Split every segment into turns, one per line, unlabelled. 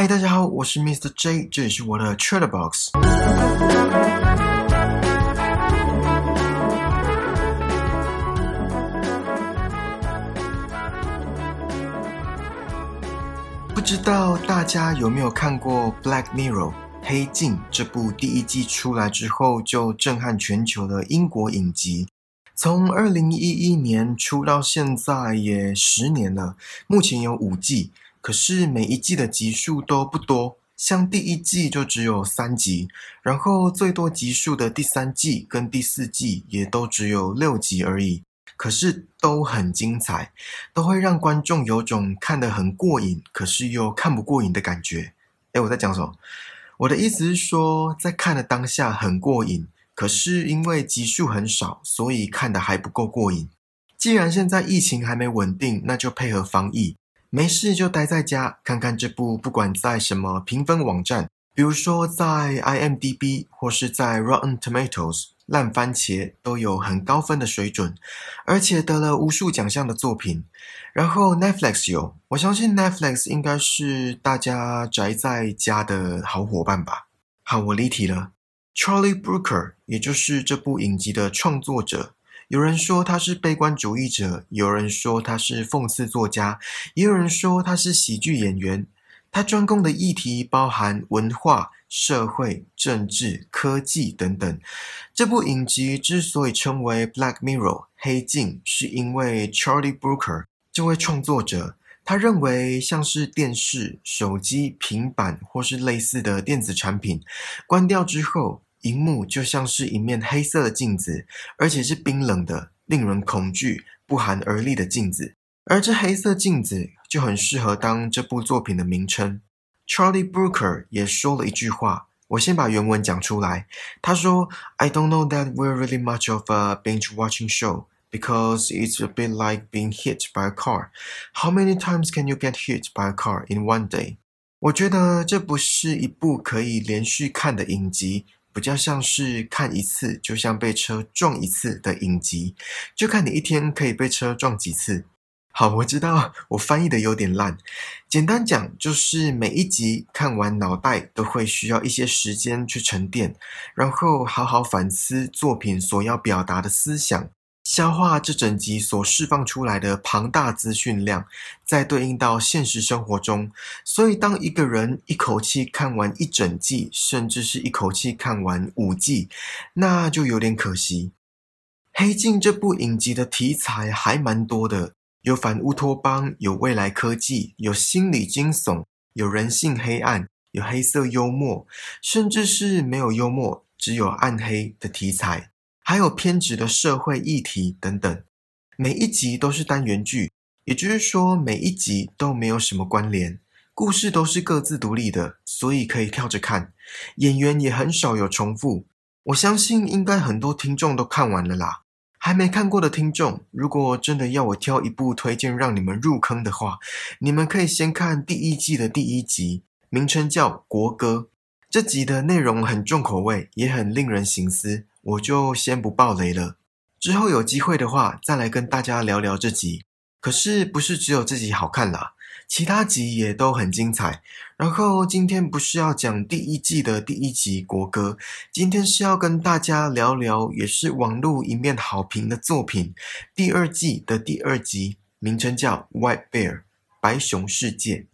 嗨，大家好，我是 Mr. J，这里是我的 Trailer Box。不知道大家有没有看过《Black Mirror》黑镜这部第一季出来之后就震撼全球的英国影集？从二零一一年出到现在也十年了，目前有五季，可是每一季的集数都不多，像第一季就只有三集，然后最多集数的第三季跟第四季也都只有六集而已，可是都很精彩，都会让观众有种看得很过瘾，可是又看不过瘾的感觉。诶我在讲什么？我的意思是说，在看的当下很过瘾。可是因为集数很少，所以看的还不够过瘾。既然现在疫情还没稳定，那就配合防疫，没事就待在家看看这部。不管在什么评分网站，比如说在 IMDB 或是在 Rotten Tomatoes 烂番茄，都有很高分的水准，而且得了无数奖项的作品。然后 Netflix 有，我相信 Netflix 应该是大家宅在家的好伙伴吧。好，我离题了。Charlie Brooker，也就是这部影集的创作者，有人说他是悲观主义者，有人说他是讽刺作家，也有人说他是喜剧演员。他专攻的议题包含文化、社会、政治、科技等等。这部影集之所以称为《Black Mirror》黑镜，是因为 Charlie Brooker 这位创作者。他认为，像是电视、手机、平板或是类似的电子产品，关掉之后，荧幕就像是一面黑色的镜子，而且是冰冷的、令人恐惧、不寒而栗的镜子。而这黑色镜子就很适合当这部作品的名称。Charlie Brooker 也说了一句话，我先把原文讲出来。他说：“I don't know that we're really much of a binge-watching show。” because it's a bit like being hit by a car. How many times can you get hit by a car in one day? 我觉得这不是一部可以连续看的影集，比较像是看一次就像被车撞一次的影集，就看你一天可以被车撞几次。好，我知道我翻译的有点烂，简单讲就是每一集看完，脑袋都会需要一些时间去沉淀，然后好好反思作品所要表达的思想。消化这整集所释放出来的庞大资讯量，再对应到现实生活中。所以，当一个人一口气看完一整季，甚至是一口气看完五季，那就有点可惜。黑镜这部影集的题材还蛮多的，有反乌托邦，有未来科技，有心理惊悚，有人性黑暗，有黑色幽默，甚至是没有幽默，只有暗黑的题材。还有偏执的社会议题等等，每一集都是单元剧，也就是说每一集都没有什么关联，故事都是各自独立的，所以可以跳着看。演员也很少有重复。我相信应该很多听众都看完了啦。还没看过的听众，如果真的要我挑一部推荐让你们入坑的话，你们可以先看第一季的第一集，名称叫《国歌》。这集的内容很重口味，也很令人醒思。我就先不爆雷了，之后有机会的话再来跟大家聊聊这集。可是不是只有这集好看啦，其他集也都很精彩。然后今天不是要讲第一季的第一集国歌，今天是要跟大家聊聊，也是网络一面好评的作品，第二季的第二集，名称叫《White Bear》白熊世界。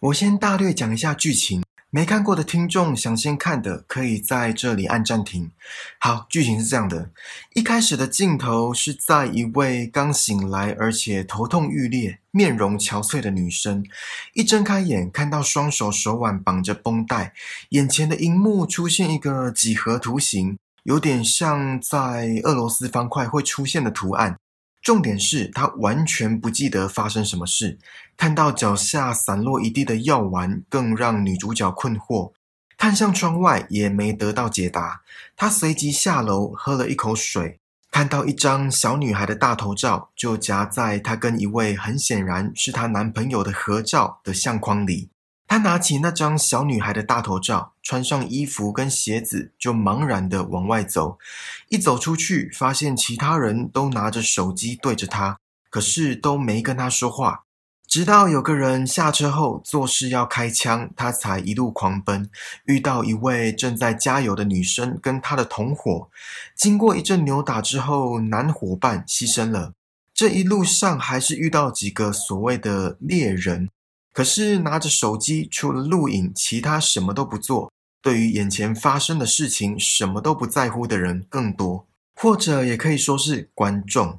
我先大略讲一下剧情。没看过的听众想先看的，可以在这里按暂停。好，剧情是这样的：一开始的镜头是在一位刚醒来而且头痛欲裂、面容憔悴的女生，一睁开眼看到双手手腕绑着绷带，眼前的荧幕出现一个几何图形，有点像在俄罗斯方块会出现的图案。重点是他完全不记得发生什么事，看到脚下散落一地的药丸，更让女主角困惑。看向窗外也没得到解答。他随即下楼喝了一口水，看到一张小女孩的大头照，就夹在她跟一位很显然是她男朋友的合照的相框里。他拿起那张小女孩的大头照，穿上衣服跟鞋子，就茫然的往外走。一走出去，发现其他人都拿着手机对着他，可是都没跟他说话。直到有个人下车后做事要开枪，他才一路狂奔，遇到一位正在加油的女生跟他的同伙。经过一阵扭打之后，男伙伴牺牲了。这一路上还是遇到几个所谓的猎人，可是拿着手机除了录影，其他什么都不做。对于眼前发生的事情什么都不在乎的人更多，或者也可以说是观众。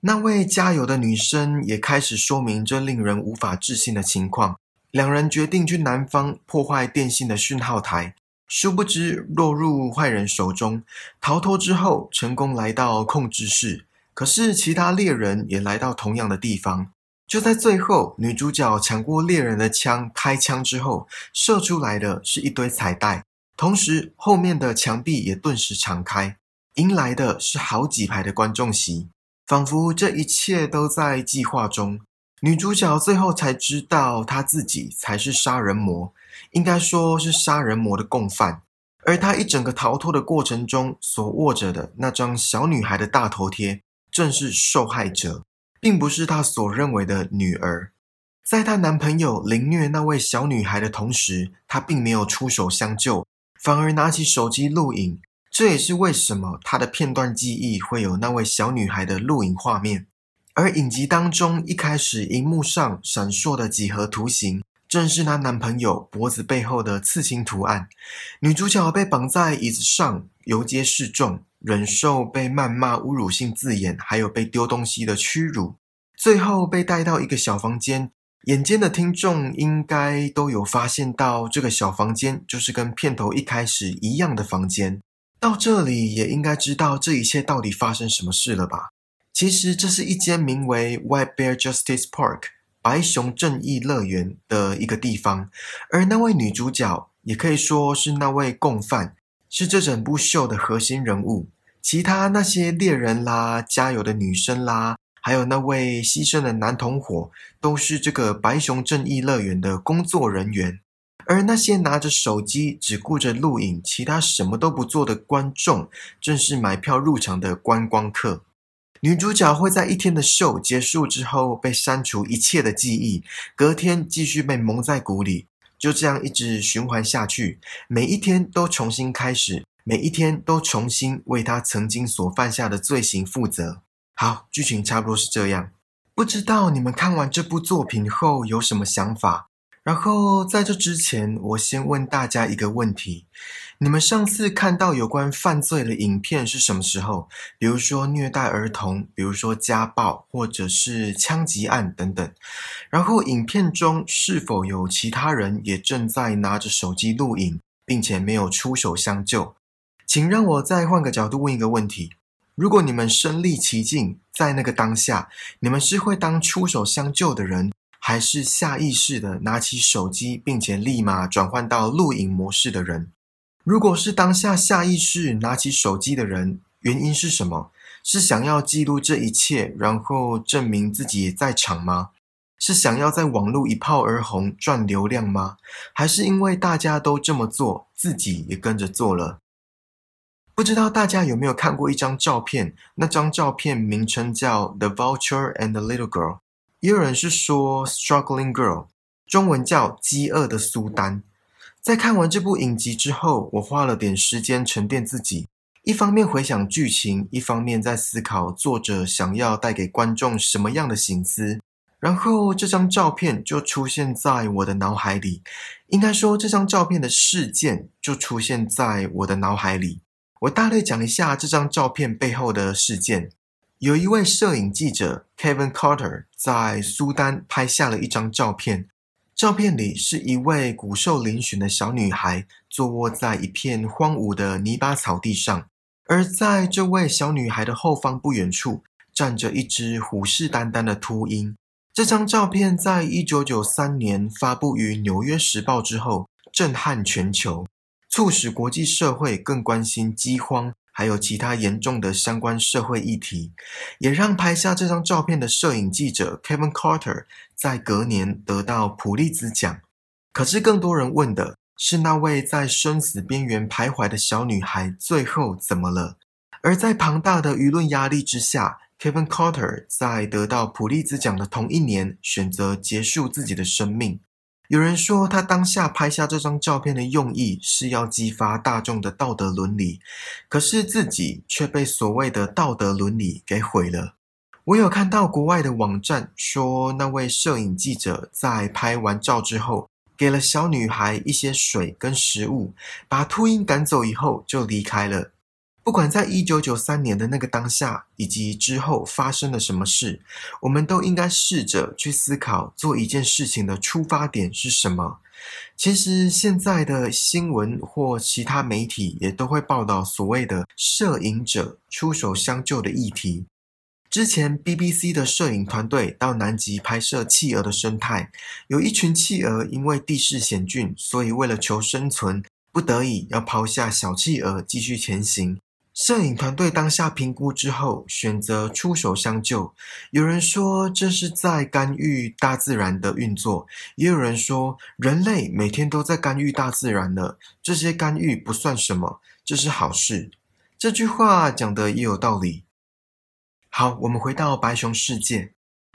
那位加油的女生也开始说明这令人无法置信的情况。两人决定去南方破坏电信的讯号台，殊不知落入坏人手中。逃脱之后，成功来到控制室。可是其他猎人也来到同样的地方。就在最后，女主角抢过猎人的枪，开枪之后，射出来的是一堆彩带，同时后面的墙壁也顿时敞开，迎来的是好几排的观众席。仿佛这一切都在计划中。女主角最后才知道，她自己才是杀人魔，应该说是杀人魔的共犯。而她一整个逃脱的过程中所握着的那张小女孩的大头贴，正是受害者，并不是她所认为的女儿。在她男朋友凌虐那位小女孩的同时，她并没有出手相救，反而拿起手机录影。这也是为什么她的片段记忆会有那位小女孩的录影画面，而影集当中一开始荧幕上闪烁的几何图形，正是她男朋友脖子背后的刺青图案。女主角被绑在椅子上游街示众，忍受被谩骂侮辱性字眼，还有被丢东西的屈辱，最后被带到一个小房间。眼尖的听众应该都有发现到，这个小房间就是跟片头一开始一样的房间。到这里也应该知道这一切到底发生什么事了吧？其实这是一间名为 White Bear Justice Park 白熊正义乐园的一个地方，而那位女主角也可以说是那位共犯，是这整部秀的核心人物。其他那些猎人啦、加油的女生啦，还有那位牺牲的男同伙，都是这个白熊正义乐园的工作人员。而那些拿着手机只顾着录影，其他什么都不做的观众，正是买票入场的观光客。女主角会在一天的秀结束之后被删除一切的记忆，隔天继续被蒙在鼓里，就这样一直循环下去。每一天都重新开始，每一天都重新为他曾经所犯下的罪行负责。好，剧情差不多是这样。不知道你们看完这部作品后有什么想法？然后在这之前，我先问大家一个问题：你们上次看到有关犯罪的影片是什么时候？比如说虐待儿童，比如说家暴，或者是枪击案等等。然后影片中是否有其他人也正在拿着手机录影，并且没有出手相救？请让我再换个角度问一个问题：如果你们身历其境，在那个当下，你们是会当出手相救的人？还是下意识的拿起手机，并且立马转换到录影模式的人。如果是当下下意识拿起手机的人，原因是什么？是想要记录这一切，然后证明自己也在场吗？是想要在网络一炮而红赚流量吗？还是因为大家都这么做，自己也跟着做了？不知道大家有没有看过一张照片？那张照片名称叫《The Vulture and the Little Girl》。也有人是说《Struggling Girl》，中文叫《饥饿的苏丹》。在看完这部影集之后，我花了点时间沉淀自己，一方面回想剧情，一方面在思考作者想要带给观众什么样的心思。然后这张照片就出现在我的脑海里，应该说这张照片的事件就出现在我的脑海里。我大略讲一下这张照片背后的事件。有一位摄影记者 Kevin Carter 在苏丹拍下了一张照片，照片里是一位骨瘦嶙峋的小女孩坐卧在一片荒芜的泥巴草地上，而在这位小女孩的后方不远处站着一只虎视眈眈的秃鹰。这张照片在一九九三年发布于《纽约时报》之后，震撼全球，促使国际社会更关心饥荒。还有其他严重的相关社会议题，也让拍下这张照片的摄影记者 Kevin Carter 在隔年得到普利兹奖。可是，更多人问的是那位在生死边缘徘徊的小女孩最后怎么了？而在庞大的舆论压力之下 Kevin Carter 在得到普利兹奖的同一年选择结束自己的生命。有人说，他当下拍下这张照片的用意是要激发大众的道德伦理，可是自己却被所谓的道德伦理给毁了。我有看到国外的网站说，那位摄影记者在拍完照之后，给了小女孩一些水跟食物，把秃鹰赶走以后就离开了。不管在一九九三年的那个当下，以及之后发生了什么事，我们都应该试着去思考，做一件事情的出发点是什么。其实现在的新闻或其他媒体也都会报道所谓的摄影者出手相救的议题。之前 BBC 的摄影团队到南极拍摄企鹅的生态，有一群企鹅因为地势险峻，所以为了求生存，不得已要抛下小企鹅继续前行。摄影团队当下评估之后，选择出手相救。有人说这是在干预大自然的运作，也有人说人类每天都在干预大自然了，这些干预不算什么，这是好事。这句话讲的也有道理。好，我们回到白熊世界，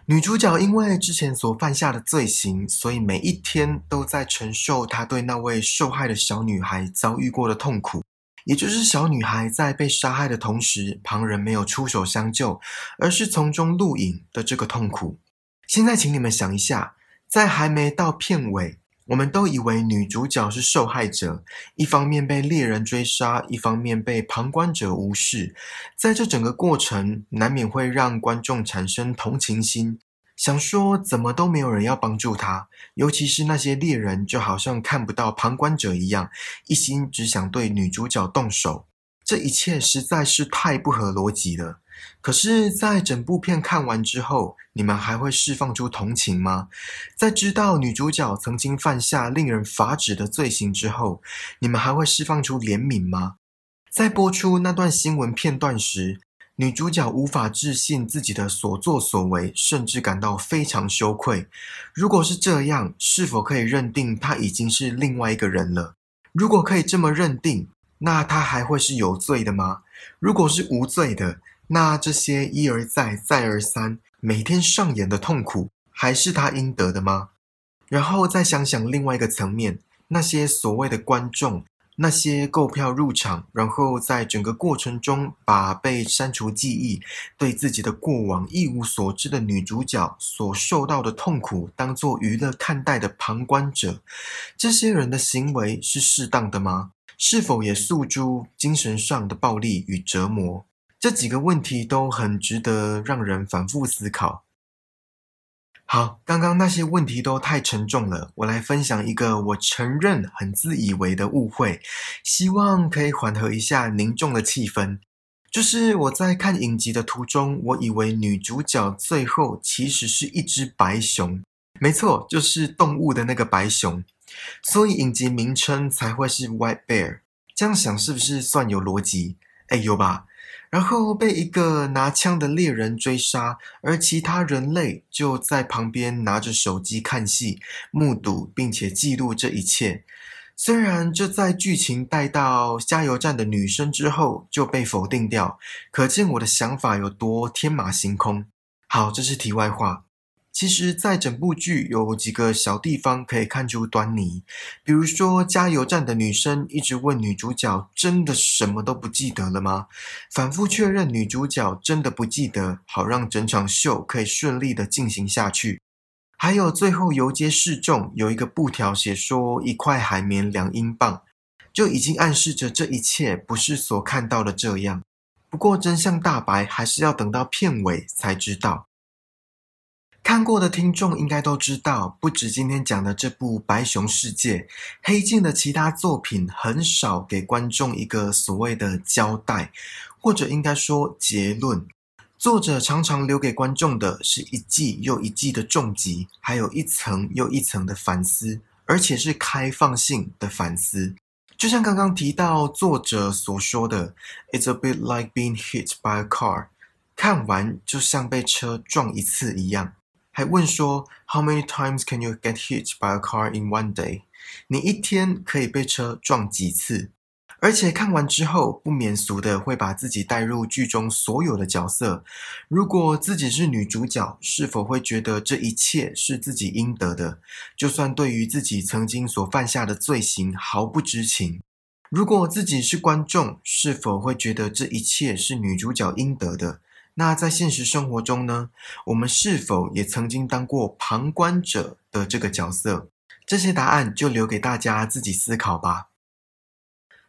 女主角因为之前所犯下的罪行，所以每一天都在承受她对那位受害的小女孩遭遇过的痛苦。也就是小女孩在被杀害的同时，旁人没有出手相救，而是从中录影的这个痛苦。现在，请你们想一下，在还没到片尾，我们都以为女主角是受害者，一方面被猎人追杀，一方面被旁观者无视，在这整个过程，难免会让观众产生同情心。想说怎么都没有人要帮助他，尤其是那些猎人，就好像看不到旁观者一样，一心只想对女主角动手。这一切实在是太不合逻辑了。可是，在整部片看完之后，你们还会释放出同情吗？在知道女主角曾经犯下令人发指的罪行之后，你们还会释放出怜悯吗？在播出那段新闻片段时。女主角无法置信自己的所作所为，甚至感到非常羞愧。如果是这样，是否可以认定她已经是另外一个人了？如果可以这么认定，那她还会是有罪的吗？如果是无罪的，那这些一而再、再而三、每天上演的痛苦，还是她应得的吗？然后再想想另外一个层面，那些所谓的观众。那些购票入场，然后在整个过程中把被删除记忆、对自己的过往一无所知的女主角所受到的痛苦当做娱乐看待的旁观者，这些人的行为是适当的吗？是否也诉诸精神上的暴力与折磨？这几个问题都很值得让人反复思考。好，刚刚那些问题都太沉重了，我来分享一个我承认很自以为的误会，希望可以缓和一下凝重的气氛。就是我在看影集的途中，我以为女主角最后其实是一只白熊，没错，就是动物的那个白熊，所以影集名称才会是 White Bear。这样想是不是算有逻辑？哎，有吧？然后被一个拿枪的猎人追杀，而其他人类就在旁边拿着手机看戏，目睹并且记录这一切。虽然这在剧情带到加油站的女生之后就被否定掉，可见我的想法有多天马行空。好，这是题外话。其实，在整部剧有几个小地方可以看出端倪，比如说加油站的女生一直问女主角：“真的什么都不记得了吗？”反复确认女主角真的不记得，好让整场秀可以顺利的进行下去。还有最后游街示众，有一个布条写说一块海绵两英镑，就已经暗示着这一切不是所看到的这样。不过真相大白还是要等到片尾才知道。看过的听众应该都知道，不止今天讲的这部《白熊世界》，黑镜的其他作品很少给观众一个所谓的交代，或者应该说结论。作者常常留给观众的是一季又一季的重击，还有一层又一层的反思，而且是开放性的反思。就像刚刚提到作者所说的，“It's a bit like being hit by a car”，看完就像被车撞一次一样。还问说，How many times can you get hit by a car in one day？你一天可以被车撞几次？而且看完之后，不免俗的会把自己带入剧中所有的角色。如果自己是女主角，是否会觉得这一切是自己应得的？就算对于自己曾经所犯下的罪行毫不知情。如果自己是观众，是否会觉得这一切是女主角应得的？那在现实生活中呢？我们是否也曾经当过旁观者的这个角色？这些答案就留给大家自己思考吧。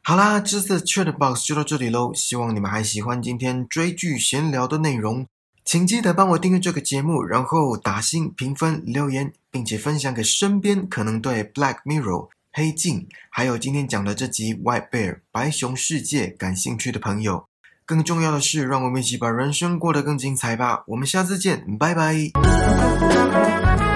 好啦，这次的 Chat Box 就到这里喽。希望你们还喜欢今天追剧闲聊的内容，请记得帮我订阅这个节目，然后打星评分留言，并且分享给身边可能对 Black Mirror 黑镜，还有今天讲的这集 White Bear 白熊世界感兴趣的朋友。更重要的是，让我们一起把人生过得更精彩吧。我们下次见，拜拜。